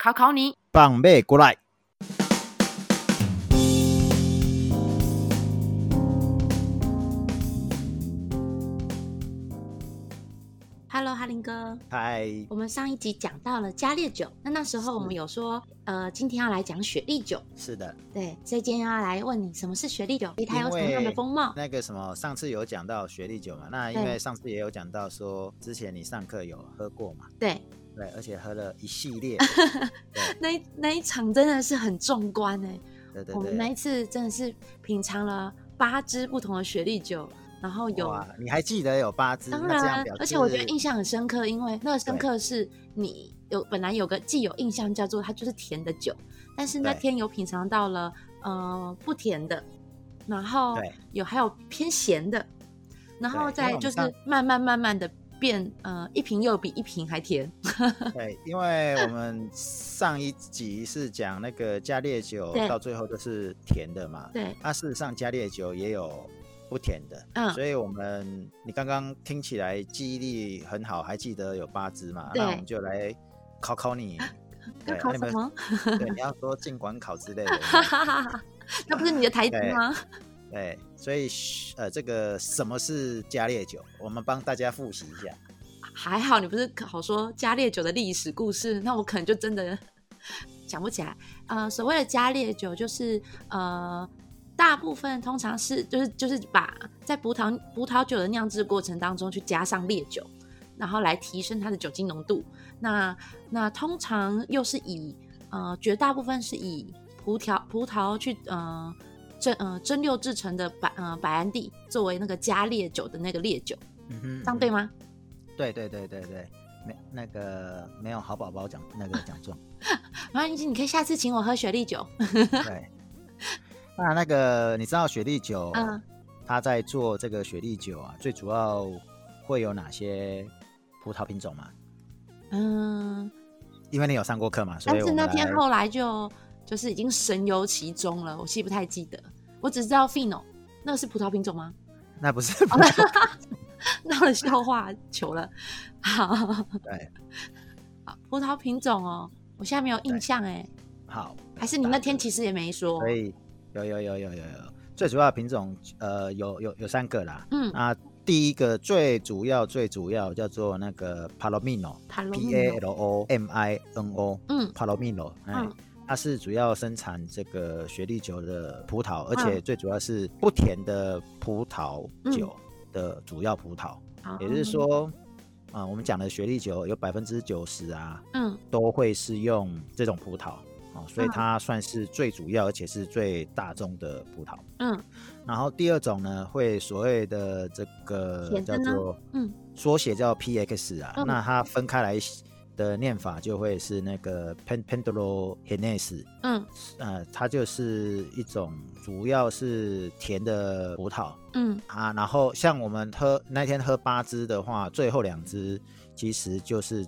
考考你，放马过来。Hello，哈林哥。嗨。我们上一集讲到了加烈酒，那那时候我们有说，呃，今天要来讲雪莉酒。是的。对，所以今天要来问你，什么是雪莉酒？它有什么样的风貌？那个什么，上次有讲到雪莉酒嘛？那因为上次也有讲到说，之前你上课有喝过嘛？对。对，而且喝了一系列。那那一场真的是很壮观哎。对对对。我们那一次真的是品尝了八支不同的雪莉酒。然后有，你还记得有八支？当然，而且我觉得印象很深刻，因为那个深刻是你有本来有个既有印象叫做它就是甜的酒，但是那天有品尝到了呃不甜的，然后有还有偏咸的，然后再就是慢慢慢慢的变呃一瓶又比一瓶还甜。对，因为我们上一集是讲那个加烈酒到最后都是甜的嘛，对，那事实上加烈酒也有。不甜的，嗯，所以我们你刚刚听起来记忆力很好，还记得有八支嘛？那我们就来考考你，要考什么？对，你要说尽管考之类的，那不是你的台词吗？对，所以呃，这个什么是加烈酒？我们帮大家复习一下。还好你不是好说加烈酒的历史故事，那我可能就真的想不起来。呃，所谓的加烈酒就是呃。大部分通常是就是就是把在葡萄葡萄酒的酿制过程当中去加上烈酒，然后来提升它的酒精浓度。那那通常又是以呃绝大部分是以葡萄葡萄去呃蒸呃蒸馏制成的白呃白兰地作为那个加烈酒的那个烈酒。嗯哼，这样对吗？对对对对对，没那个没有好宝宝奖那个奖状。没关系，你可以下次请我喝雪莉酒。对。那那个你知道雪莉酒，嗯，他在做这个雪莉酒啊，最主要会有哪些葡萄品种吗？嗯，因为你有上过课嘛，所以但是那天后来就就是已经神游其中了，我其实不太记得，我只知道 Fino，那个是葡萄品种吗？那不是，闹了 笑话球了，好，对，好，葡萄品种哦，我现在没有印象哎，好，还是你那天其实也没说，可以。有有有有有有，最主要的品种呃有有有三个啦，嗯。啊，第一个最主要最主要叫做那个 Palomino，P A L O M I N O，嗯，Palomino，嗯，它是主要生产这个雪莉酒的葡萄，而且最主要是不甜的葡萄酒的主要葡萄，也就是说，啊，我们讲的雪莉酒有百分之九十啊，嗯，都会是用这种葡萄。所以它算是最主要，而且是最大众的葡萄。嗯，然后第二种呢，会所谓的这个叫做嗯。缩写叫 PX 啊，嗯、那它分开来的念法就会是那个 Pandoro Hennes。嗯，呃，它就是一种主要是甜的葡萄。嗯啊，然后像我们喝那天喝八支的话，最后两支其实就是。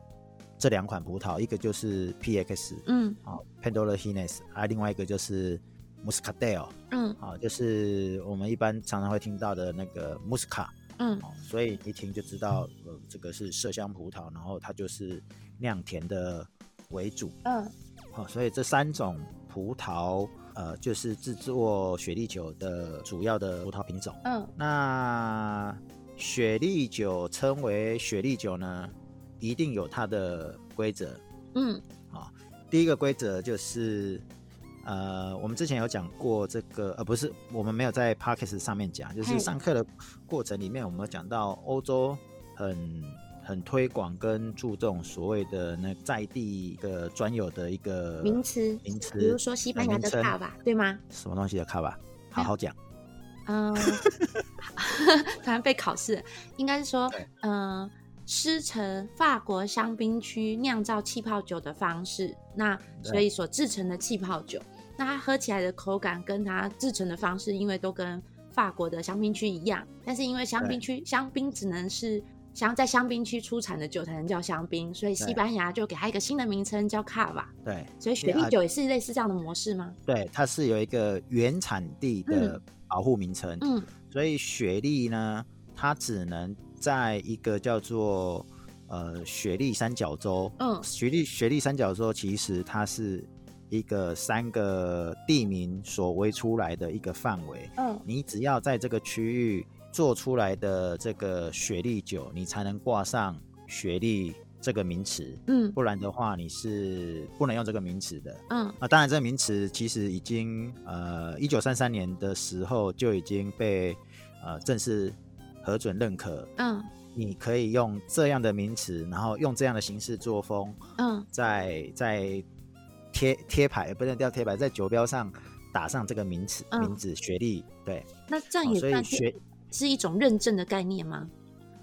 这两款葡萄，一个就是 PX，嗯，好，Pandoro Hennes，啊，另外一个就是 Muscadel，嗯，好，就是我们一般常常会听到的那个 Muscat，嗯，所以一听就知道，呃，这个是麝香葡萄，然后它就是酿甜的为主，嗯，好，所以这三种葡萄，呃，就是制作雪莉酒的主要的葡萄品种，嗯，那雪莉酒称为雪莉酒呢？一定有它的规则，嗯，好，第一个规则就是，呃，我们之前有讲过这个，呃，不是，我们没有在 Podcast 上面讲，就是上课的过程里面，我们有讲到欧洲很很推广跟注重所谓的那在地的专有的一个名词，名词，比如说西班牙的卡吧，对吗？什么东西的卡吧？好好讲。嗯，突然被考试，应该是说，嗯。师承法国香槟区酿造气泡酒的方式，那所以所制成的气泡酒，那它喝起来的口感跟它制成的方式，因为都跟法国的香槟区一样，但是因为香槟区香槟只能是香在香槟区出产的酒才能叫香槟，所以西班牙就给它一个新的名称叫卡瓦。对，所以雪莉酒也是类似这样的模式吗？对，它是有一个原产地的保护名称。嗯，所以雪莉呢，它只能。在一个叫做呃雪莉三角洲，嗯，雪莉雪莉三角洲其实它是一个三个地名所围出来的一个范围，嗯，你只要在这个区域做出来的这个雪莉酒，你才能挂上雪莉这个名词，嗯，不然的话你是不能用这个名词的，嗯，啊，当然这个名词其实已经呃一九三三年的时候就已经被呃正式。核准认可，嗯，你可以用这样的名词，然后用这样的形式作风，嗯，在在贴贴牌，不能叫贴牌，在酒标上打上这个名词、嗯、名字学历，对。那这样也算学是一种认证的概念吗？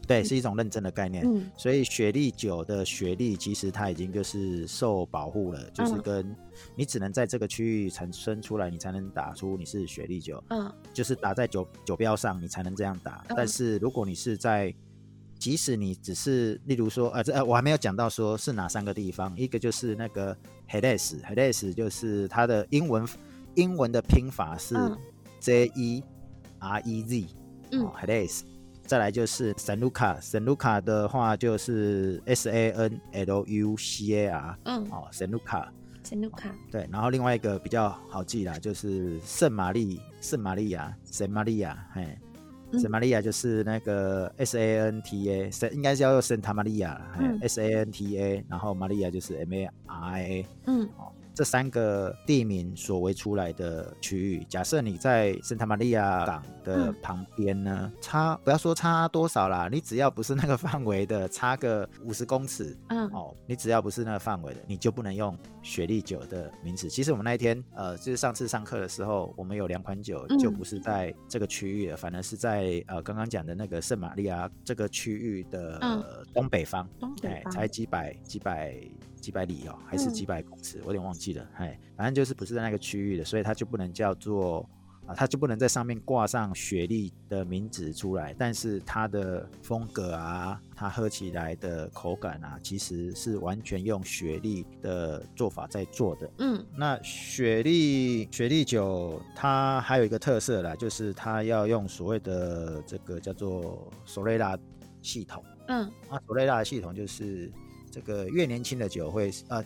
对，是一种认证的概念。嗯，所以雪莉酒的学历其实它已经就是受保护了，就是跟你只能在这个区域产生出来，你才能打出你是雪莉酒。嗯，就是打在酒酒标上，你才能这样打。但是如果你是在，即使你只是，例如说，呃，这呃我还没有讲到说是哪三个地方，一个就是那个 hedes hedes 就是它的英文英文的拼法是 J E R E Z，嗯，Hades，。再来就是圣卢卡，圣卢卡的话就是 S A N L U C A R，嗯，哦，圣卢卡，圣卢卡，对，然后另外一个比较好记啦，就是圣玛丽，圣玛利亚，圣玛利亚，嘿，圣玛利亚就是那个 S A N T A，应该是要用圣塔玛利亚，S A N T A，然后玛利亚就是 M A R A，嗯。哦这三个地名所围出来的区域，假设你在圣塔玛利亚港的旁边呢，嗯、差不要说差多少啦，你只要不是那个范围的，差个五十公尺，嗯，哦，你只要不是那个范围的，你就不能用雪莉酒的名字。其实我们那一天，呃，就是上次上课的时候，我们有两款酒就不是在这个区域的，嗯、反而是在呃刚刚讲的那个圣玛利亚这个区域的东北方，东北方，才几百几百。几百里哦，还是几百公尺，嗯、我有点忘记了。哎，反正就是不是在那个区域的，所以它就不能叫做啊，它就不能在上面挂上雪莉的名字出来。但是它的风格啊，它喝起来的口感啊，其实是完全用雪莉的做法在做的。嗯，那雪莉雪莉酒它还有一个特色啦，就是它要用所谓的这个叫做索雷拉系统。嗯，那，索雷拉的系统就是。这个越年轻的酒会呃，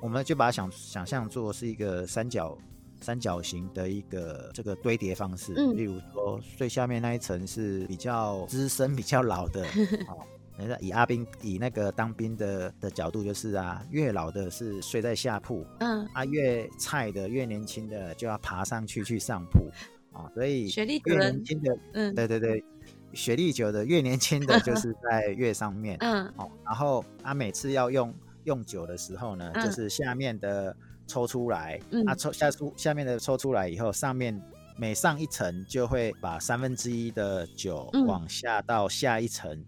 我们就把它想想象做是一个三角三角形的一个这个堆叠方式。嗯，例如说最下面那一层是比较资深、比较老的。哦，以阿兵以那个当兵的的角度就是啊，越老的是睡在下铺，嗯，啊越菜的越年轻的就要爬上去去上铺 啊，哦，所以越年轻的，嗯，对对对。学历久的越年轻的就 是在越上面，嗯，哦，然后他每次要用用酒的时候呢，嗯、就是下面的抽出来，嗯，啊抽下出下面的抽出来以后，上面每上一层就会把三分之一的酒往下到下一层，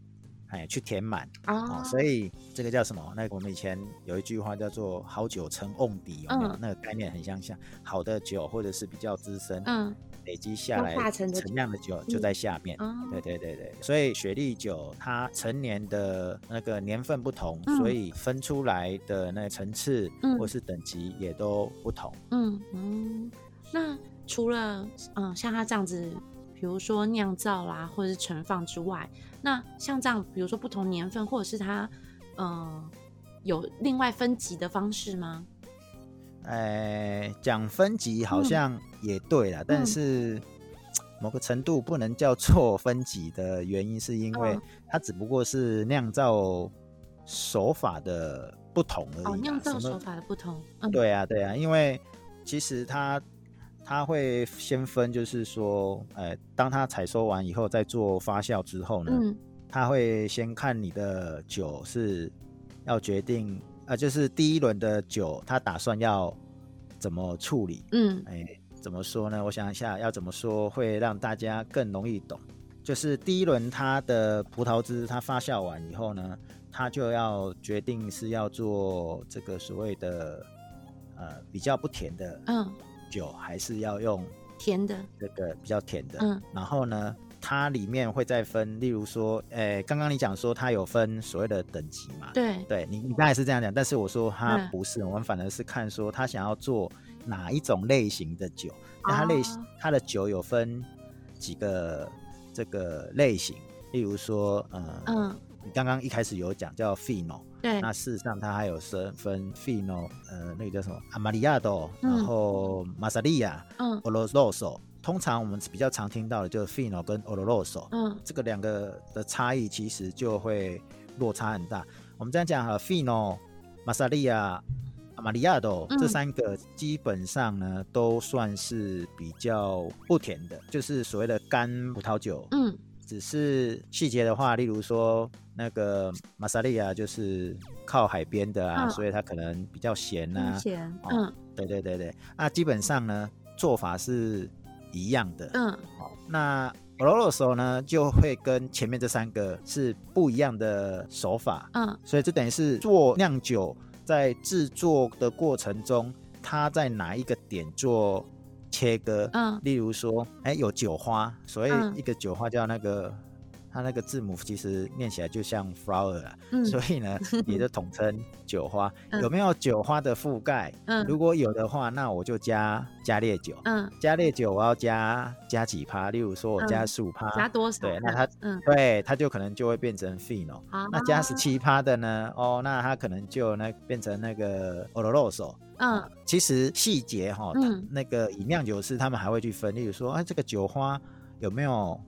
哎、嗯，去填满，哦，所以这个叫什么？那个、我们以前有一句话叫做“好酒成瓮底”，有没有？嗯、那个概念很相像，好的酒或者是比较资深，嗯。累积下来陈酿的酒就在下面，嗯、对对对对，所以雪莉酒它成年的那个年份不同，嗯、所以分出来的那个层次或是等级也都不同。嗯嗯，那除了嗯像它这样子，比如说酿造啦，或者是存放之外，那像这样，比如说不同年份，或者是它嗯有另外分级的方式吗？呃，讲分级好像也对啦，嗯、但是某个程度不能叫做分级的原因，是因为它只不过是酿造手法的不同而已。哦，酿造手法的不同。嗯、对啊，对啊，因为其实它它会先分，就是说，呃，当它采收完以后，再做发酵之后呢，嗯、它会先看你的酒是要决定。啊，就是第一轮的酒，他打算要怎么处理？嗯，哎，怎么说呢？我想一下，要怎么说会让大家更容易懂？就是第一轮它的葡萄汁，它发酵完以后呢，他就要决定是要做这个所谓的呃比较不甜的嗯酒，嗯、还是要用甜的这个比较甜的。嗯，然后呢，它里面会再分，例如说，诶，刚刚你讲说它有分所谓的等级嘛？对，对你你刚才是这样讲，但是我说它不是，嗯、我们反而是看说他想要做哪一种类型的酒，那它类型它的酒有分几个这个类型。例如说，呃、嗯，你刚刚一开始有讲叫 Fino，对，那事实上它还有分分 Fino，呃，那个叫什么 Amontillado，然后 Marsala，嗯，Oloroso，通常我们比较常听到的就是 Fino 跟 Oloroso，嗯，这个两个的差异其实就会落差很大。我们这样讲哈，Fino、Marsala、Amontillado 这三个基本上呢都算是比较不甜的，就是所谓的干葡萄酒，嗯。只是细节的话，例如说那个马萨利亚就是靠海边的啊，哦、所以它可能比较咸呐、啊。咸，哦、嗯，对对对对。那基本上呢，做法是一样的。嗯，好，那 Oloroso 呢，就会跟前面这三个是不一样的手法。嗯，所以这等于是做酿酒在制作的过程中，它在哪一个点做切割，嗯，例如说，哎、欸，有酒花，所以一个酒花叫那个，嗯、它那个字母其实念起来就像 flower 啊，嗯、所以呢，也就统称酒花。嗯、有没有酒花的覆盖？嗯，如果有的话，那我就加加烈酒。嗯，加烈酒我要加加几趴？例如说我加十五趴，加多少？对，那它，嗯，对，它就可能就会变成 Fino。好，那加十七趴的呢？哦，那它可能就那变成那个 Oloroso。嗯，其实细节哈，嗯、那个以酿酒师他们还会去分，例如说，哎，这个酒花有没有？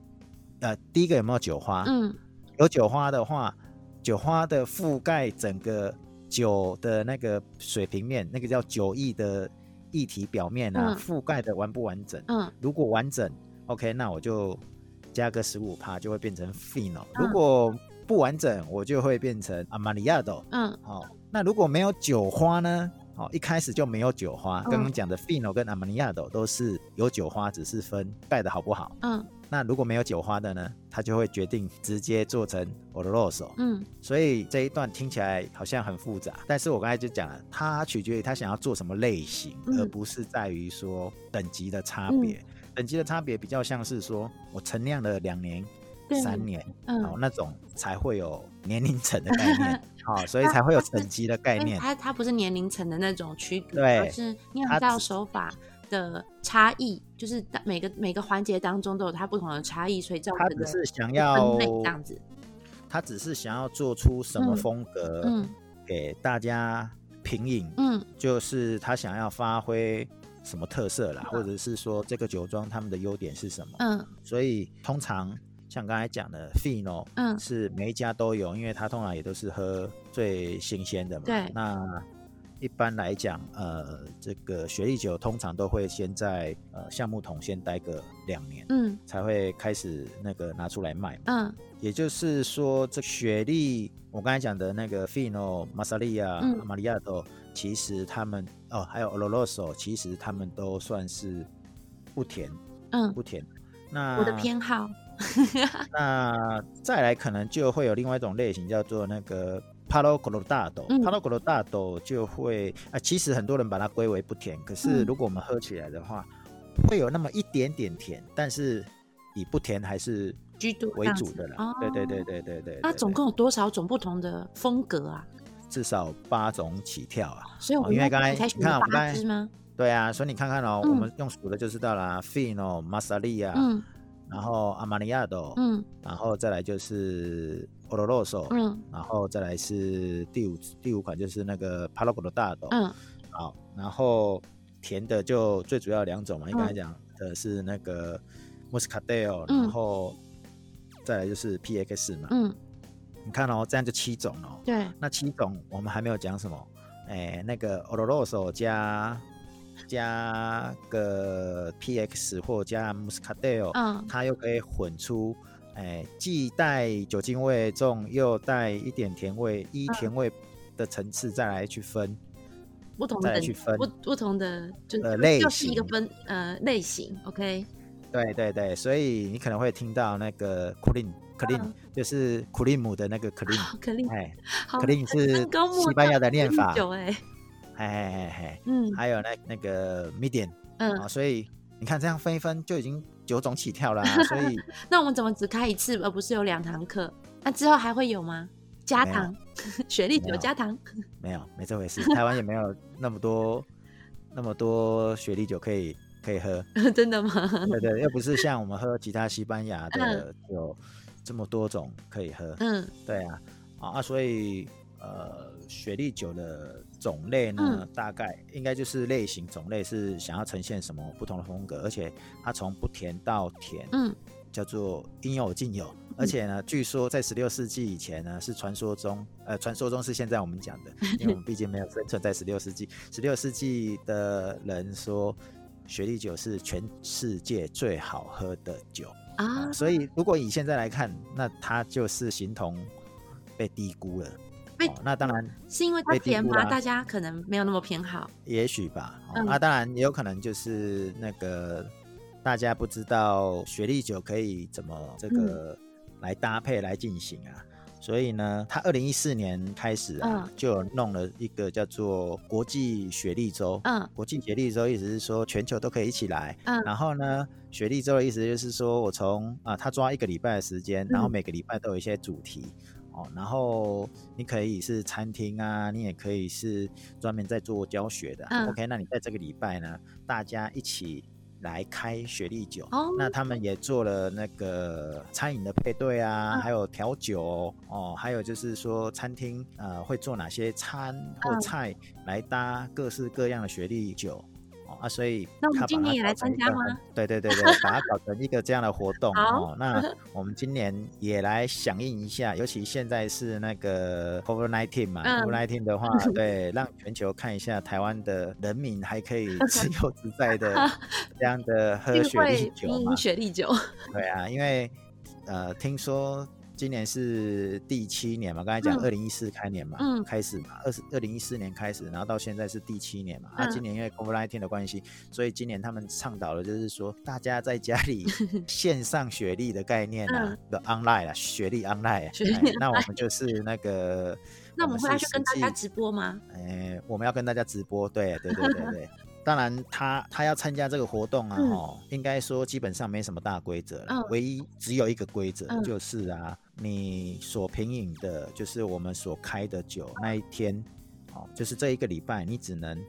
呃，第一个有没有酒花？嗯，有酒花的话，酒花的覆盖整个酒的那个水平面，那个叫酒液的液体表面啊，嗯、覆盖的完不完整？嗯，如果完整，OK，那我就加个十五趴，就会变成 Fino。嗯、如果不完整，我就会变成 Amontillado。嗯，好，那如果没有酒花呢？哦，一开始就没有酒花。刚刚讲的 Fino 跟 Amontillado 都是有酒花，只是分盖的好不好。嗯，那如果没有酒花的呢，他就会决定直接做成 Oloroso。嗯，所以这一段听起来好像很复杂，但是我刚才就讲了，它取决于他想要做什么类型，嗯、而不是在于说等级的差别。嗯、等级的差别比较像是说我陈酿了两年。三年，嗯，哦，那种才会有年龄层的概念，好，所以才会有等级的概念。它它不是年龄层的那种区隔，对，而是酿造手法的差异，就是每个每个环节当中都有它不同的差异，所以造成的。他只是想要这样子，他只是想要做出什么风格，嗯，给大家品饮，嗯，就是他想要发挥什么特色啦，或者是说这个酒庄他们的优点是什么，嗯，所以通常。像刚才讲的 Fino，嗯，是每一家都有，因为它通常也都是喝最新鲜的嘛。对。那一般来讲，呃，这个雪莉酒通常都会先在呃橡木桶先待个两年，嗯，才会开始那个拿出来卖。嗯。也就是说，这雪莉我刚才讲的那个 Fino、Marsala、Amontillado，其实他们哦，还有 Oloroso，其实他们都算是不甜，嗯，不甜。那我的偏好。那再来可能就会有另外一种类型，叫做那个 Palo Colorado。嗯、Palo Colorado 就会啊，其实很多人把它归为不甜，可是如果我们喝起来的话，嗯、会有那么一点点甜，但是以不甜还是居多为主的啦。对对对对对对。那总共有多少种不同的风格啊？至少八种起跳啊。所以我们因为刚才你看我们刚才对啊，所以你看看哦，嗯、我们用数的就知道啦，Fino、Marsala。嗯然后阿玛尼亚多，嗯，然后再来就是奥罗罗索，嗯，然后再来是第五第五款就是那个帕洛格罗大豆，嗯，好，然后甜的就最主要两种嘛，应该讲的是那个莫斯卡戴尔，然后再来就是 PX 嘛，嗯，你看哦，这样就七种哦，对，那七种我们还没有讲什么，哎，那个奥罗罗索加。加个 PX 或加 Muscatel，嗯，它又可以混出，哎，既带酒精味重又带一点甜味，依甜味的层次再来去分，不同的去分不不同的就呃类型，就是一个分呃类型，OK，对对对，所以你可能会听到那个 clean，clean 就是克林姆的那个 clean，哎，clean 是 西班牙的念法。哎，嘿嘿嘿，嗯，还有那那个 medium，嗯，所以你看这样分一分就已经九种起跳了，所以那我们怎么只开一次，而不是有两堂课？那之后还会有吗？加糖，雪莉酒加糖？没有，没这回事。台湾也没有那么多那么多雪莉酒可以。可以喝，真的吗？对对，又不是像我们喝其他西班牙的有这么多种可以喝。嗯，对啊，啊，所以呃，雪莉酒的种类呢，嗯、大概应该就是类型种类是想要呈现什么不同的风格，而且它从不甜到甜，嗯，叫做应有尽有。而且呢，据说在十六世纪以前呢，是传说中，呃，传说中是现在我们讲的，因为我们毕竟没有生存在十六世纪。十六世纪的人说。雪莉酒是全世界最好喝的酒啊、呃，所以如果以现在来看，那它就是形同被低估了。那当然是因为它甜吗？大家可能没有那么偏好，也许吧。那、哦嗯啊、当然也有可能就是那个大家不知道雪莉酒可以怎么这个来搭配来进行啊。所以呢，他二零一四年开始啊，嗯、就弄了一个叫做国际雪莉周。嗯，国际雪莉周意思是说全球都可以一起来。嗯，然后呢，雪莉周的意思就是说我从啊，他抓一个礼拜的时间，然后每个礼拜都有一些主题、嗯、哦，然后你可以是餐厅啊，你也可以是专门在做教学的。嗯，OK，那你在这个礼拜呢，大家一起。来开雪莉酒，oh. 那他们也做了那个餐饮的配对啊，uh. 还有调酒哦，还有就是说餐厅呃会做哪些餐或菜来搭各式各样的雪莉酒。啊，所以那我们今年也来参加吗？对对对对，把它搞成一个这样的活动哦。那我们今年也来响应一下，尤其现在是那个 COVID-19 嘛，COVID-19 的话，对，让全球看一下台湾的人民还可以 自由自在的这样的喝雪莉酒嘛。雪莉酒。对啊，因为呃，听说。今年是第七年嘛，刚才讲二零一四开年嘛，嗯、开始嘛，二十二零一四年开始，然后到现在是第七年嘛。啊、今年因为 COVID-19 的关系，所以今年他们倡导的就是说，大家在家里 线上学历的概念啊，的、嗯、online 啊，学历 online 啊。那我们就是那个，那我们会要去跟大家直播吗？哎、欸，我们要跟大家直播，对对对对对。当然他，他他要参加这个活动啊，哦、嗯，应该说基本上没什么大规则了，嗯、唯一只有一个规则就是啊，嗯、你所品饮的，就是我们所开的酒那一天，哦，就是这一个礼拜，你只能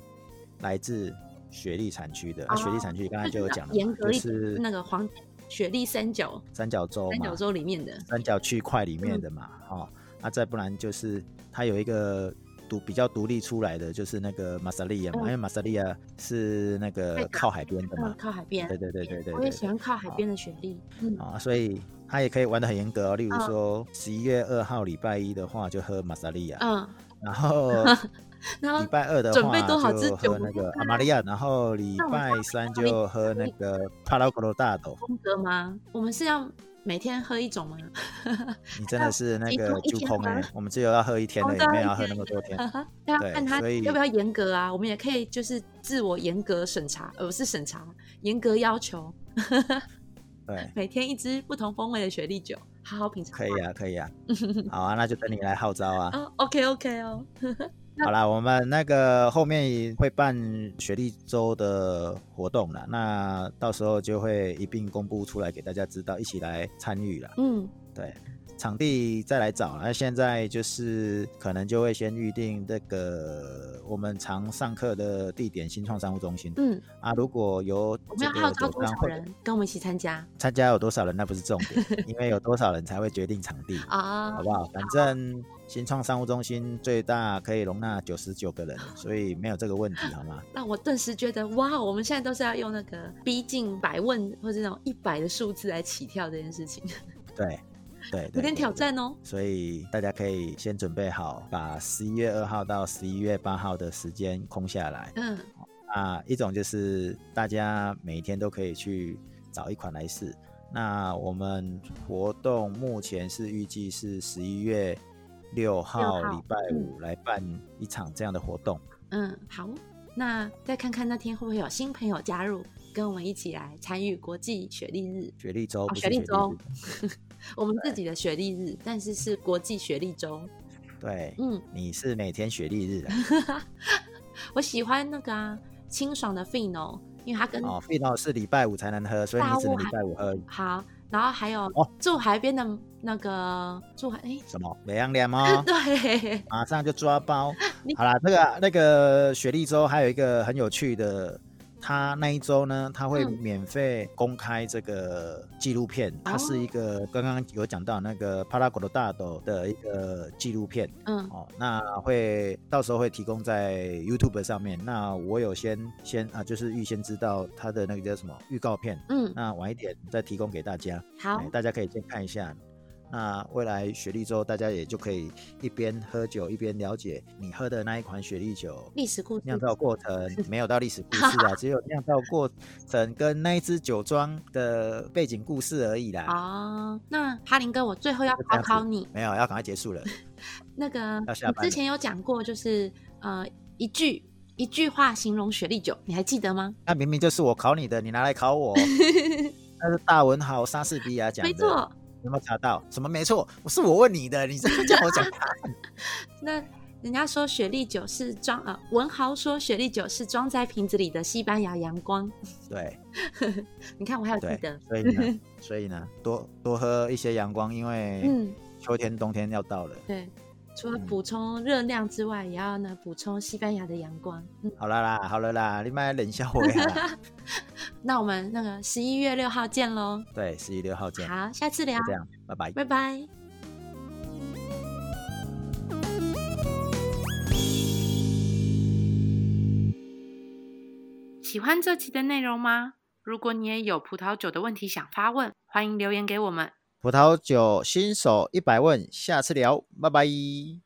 来自雪莉产区的。哦啊、雪莉产区刚才就有讲了，严格就是那个黄雪莉三角三角洲三角洲里面的三角区块里面的嘛，嗯、哦，那、啊、再不然就是它有一个。独比较独立出来的就是那个马萨利亚嘛，嗯、因为马萨利亚是那个靠海边的嘛，嗯、靠海边。对对对对对，我也喜欢靠海边的雪莉。啊，所以他也可以玩的很严格哦。例如说，十一月二号礼拜一的话，就喝马萨利亚。嗯。然后，然后礼拜二的话就喝那个阿玛利亚，然后礼拜三就喝那个帕拉科罗大豆。风格吗？我们是要。每天喝一种吗？你真的是那个猪空哎！我们只有要喝一天的，也没有要喝那么多天。要看他要不要严格啊？我们也可以就是自我严格审查，而不是审查，严格要求。对，每天一支不同风味的雪莉酒，好好品尝。可以啊，可以啊。好啊，那就等你来号召啊。哦，OK OK 哦。好啦，我们那个后面会办雪莉周的活动了，那到时候就会一并公布出来给大家知道，一起来参与了。嗯，对。场地再来找，那现在就是可能就会先预定这个我们常上课的地点——新创商务中心。嗯啊，如果有我们要号召多少人跟我们一起参加？参加有多少人那不是重点，因为有多少人才会决定场地啊，好不好？反正新创商务中心最大可以容纳九十九个人，所以没有这个问题，好吗？那我顿时觉得，哇，我们现在都是要用那个逼近百问或者那种一百的数字来起跳这件事情。对。对，对，有点挑战哦。所以大家可以先准备好，把十一月二号到十一月八号的时间空下来。嗯，啊，一种就是大家每天都可以去找一款来试。那我们活动目前是预计是十一月六号礼拜五来办一场这样的活动。嗯，好，那再看看那天会不会有新朋友加入。跟我们一起来参与国际雪莉日。雪莉周，雪莉周，我们自己的雪莉日，但是是国际雪莉周。对，嗯，你是每天雪莉日的。我喜欢那个啊，清爽的 Fino，因为它跟哦，Fino 是礼拜五才能喝，所以你只能礼拜五喝。好。然后还有哦，住海边的那个住海哎什么美羊莲吗？对，马上就抓包。好了，那个那个雪莉州还有一个很有趣的。他那一周呢，他会免费公开这个纪录片。它、嗯、是一个刚刚有讲到那个帕拉古的大斗的一个纪录片。嗯，哦，那会到时候会提供在 YouTube 上面。那我有先先啊，就是预先知道他的那个叫什么预告片。嗯，那晚一点再提供给大家。好，大家可以先看一下。那未来雪莉之后，大家也就可以一边喝酒一边了解你喝的那一款雪莉酒历史故事酿造过程，没有到历史故事啊，只有酿造过程跟那一支酒庄的背景故事而已啦。哦，那哈林哥，我最后要考考你，没有，要赶快结束了。那个，你之前有讲过，就是呃，一句一句话形容雪莉酒，你还记得吗？那明明就是我考你的，你拿来考我。那是大文豪莎士比亚讲的，没错。有没有查到？什么没错？我是我问你的，你这么叫我讲。那人家说雪莉酒是装呃，文豪说雪莉酒是装在瓶子里的西班牙阳光。对，你看我还有记得。所以呢，所以呢，多多喝一些阳光，因为秋天冬天要到了。对。除了补充热量之外，嗯、也要呢补充西班牙的阳光。嗯、好了啦，好了啦，你买冷笑话呀。那我们那个十一月六号见喽。对，十一月六号见。好，下次聊。这样，拜拜。拜拜。喜欢这期的内容吗？如果你也有葡萄酒的问题想发问，欢迎留言给我们。葡萄酒新手一百问，下次聊，拜拜。